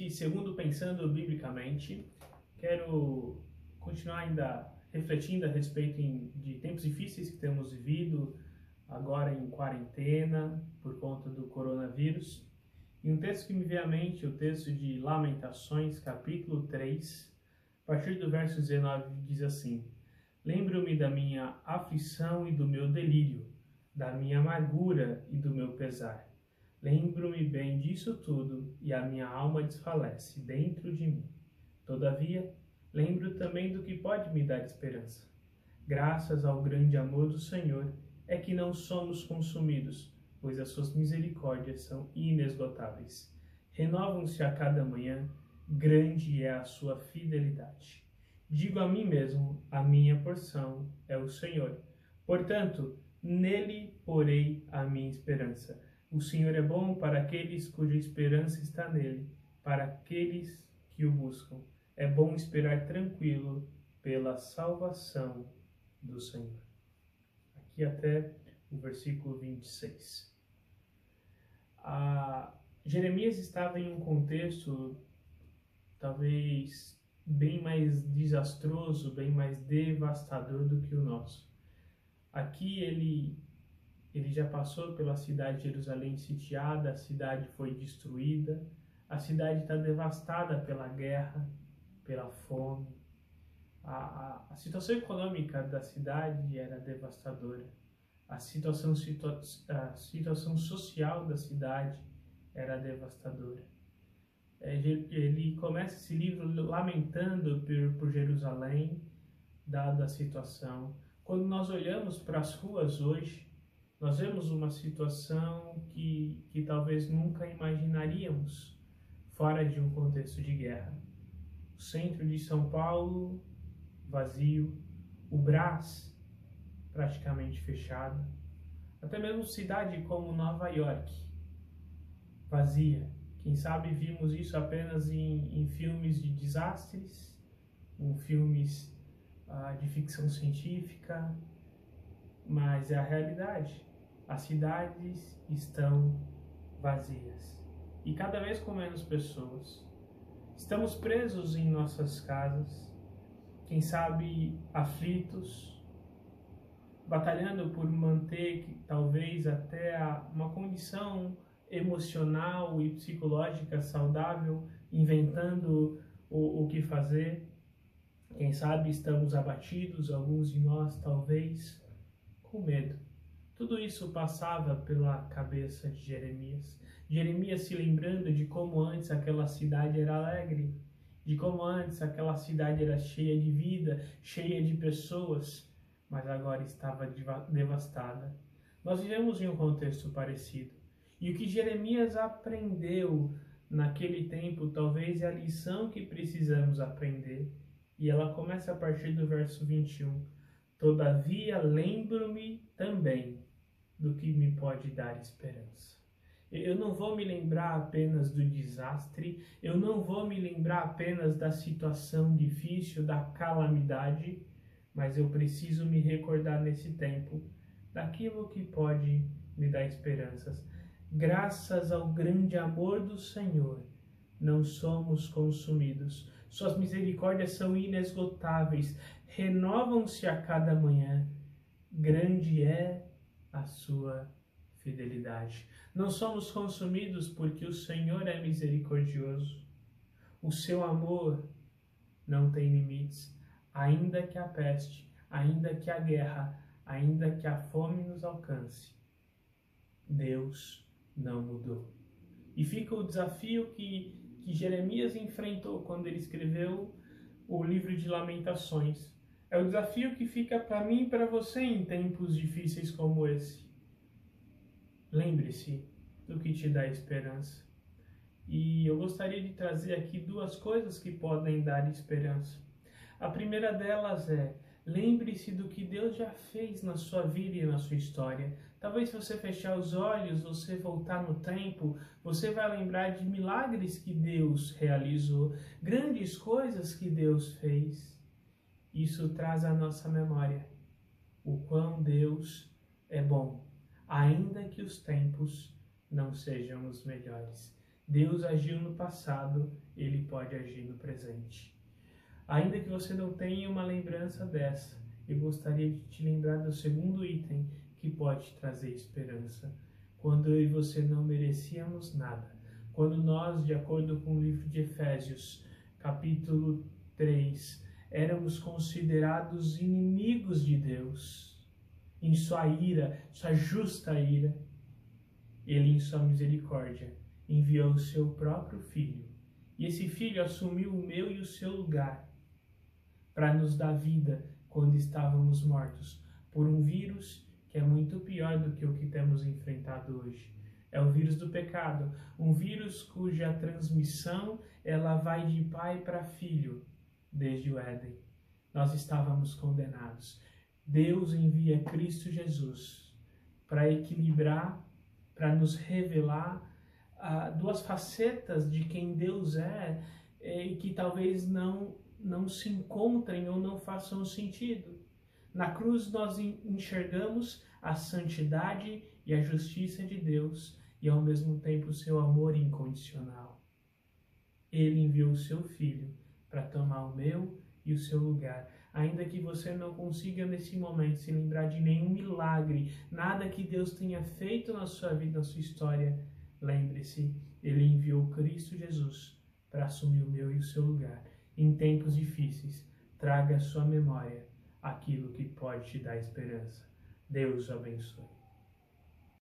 nesse segundo Pensando Biblicamente, quero continuar ainda refletindo a respeito de tempos difíceis que temos vivido, agora em quarentena, por conta do coronavírus. E um texto que me veio à mente, o texto de Lamentações, capítulo 3, a partir do verso 19, diz assim: Lembro-me da minha aflição e do meu delírio, da minha amargura e do meu pesar. Lembro-me bem disso tudo e a minha alma desfalece dentro de mim. Todavia, lembro também do que pode me dar esperança. Graças ao grande amor do Senhor é que não somos consumidos, pois as suas misericórdias são inesgotáveis. Renovam-se a cada manhã, grande é a sua fidelidade. Digo a mim mesmo: a minha porção é o Senhor. Portanto, nele porei a minha esperança. O Senhor é bom para aqueles cuja esperança está nele, para aqueles que o buscam. É bom esperar tranquilo pela salvação do Senhor. Aqui até o versículo 26. A Jeremias estava em um contexto talvez bem mais desastroso, bem mais devastador do que o nosso. Aqui ele ele já passou pela cidade de Jerusalém sitiada, a cidade foi destruída, a cidade está devastada pela guerra, pela fome. A, a, a, situação econômica da cidade era devastadora. A situação, situa a situação social da cidade era devastadora. É, ele começa esse livro lamentando por, por Jerusalém, dada a situação. Quando nós olhamos para as ruas hoje, nós vemos uma situação que, que talvez nunca imaginaríamos fora de um contexto de guerra. O centro de São Paulo vazio, o Brás praticamente fechado, até mesmo cidade como Nova York vazia quem sabe vimos isso apenas em, em filmes de desastres, em filmes ah, de ficção científica, mas é a realidade. As cidades estão vazias e cada vez com menos pessoas. Estamos presos em nossas casas, quem sabe aflitos, batalhando por manter talvez até uma condição emocional e psicológica saudável, inventando o, o que fazer. Quem sabe estamos abatidos, alguns de nós talvez com medo. Tudo isso passava pela cabeça de Jeremias. Jeremias se lembrando de como antes aquela cidade era alegre, de como antes aquela cidade era cheia de vida, cheia de pessoas, mas agora estava devastada. Nós vivemos em um contexto parecido. E o que Jeremias aprendeu naquele tempo, talvez é a lição que precisamos aprender. E ela começa a partir do verso 21. Todavia lembro-me também do que me pode dar esperança. Eu não vou me lembrar apenas do desastre, eu não vou me lembrar apenas da situação difícil, da calamidade, mas eu preciso me recordar nesse tempo daquilo que pode me dar esperanças graças ao grande amor do Senhor, não somos consumidos. Suas misericórdias são inesgotáveis, renovam-se a cada manhã. Grande é a sua fidelidade. Não somos consumidos porque o Senhor é misericordioso. O seu amor não tem limites, ainda que a peste, ainda que a guerra, ainda que a fome nos alcance. Deus não mudou. E fica o desafio que, que Jeremias enfrentou quando ele escreveu o livro de Lamentações. É o desafio que fica para mim e para você em tempos difíceis como esse. Lembre-se do que te dá esperança. E eu gostaria de trazer aqui duas coisas que podem dar esperança. A primeira delas é Lembre-se do que Deus já fez na sua vida e na sua história. Talvez se você fechar os olhos, você voltar no tempo, você vai lembrar de milagres que Deus realizou, grandes coisas que Deus fez. Isso traz à nossa memória o quão Deus é bom, ainda que os tempos não sejam os melhores. Deus agiu no passado, ele pode agir no presente. Ainda que você não tenha uma lembrança dessa, eu gostaria de te lembrar do segundo item que pode trazer esperança. Quando eu e você não merecíamos nada, quando nós, de acordo com o livro de Efésios, capítulo 3, éramos considerados inimigos de Deus, em sua ira, sua justa ira, ele, em sua misericórdia, enviou o seu próprio filho. E esse filho assumiu o meu e o seu lugar para nos dar vida quando estávamos mortos por um vírus que é muito pior do que o que temos enfrentado hoje. É o vírus do pecado, um vírus cuja transmissão ela vai de pai para filho desde o Éden. Nós estávamos condenados. Deus envia Cristo Jesus para equilibrar para nos revelar ah, duas facetas de quem Deus é eh, e que talvez não, não se encontrem ou não façam sentido. Na cruz nós enxergamos a santidade e a justiça de Deus e ao mesmo tempo o seu amor incondicional. Ele enviou o seu filho para tomar o meu e o seu lugar ainda que você não consiga nesse momento se lembrar de nenhum milagre, nada que Deus tenha feito na sua vida, na sua história, lembre-se, Ele enviou Cristo Jesus para assumir o meu e o seu lugar. Em tempos difíceis, traga à sua memória aquilo que pode te dar esperança. Deus o abençoe.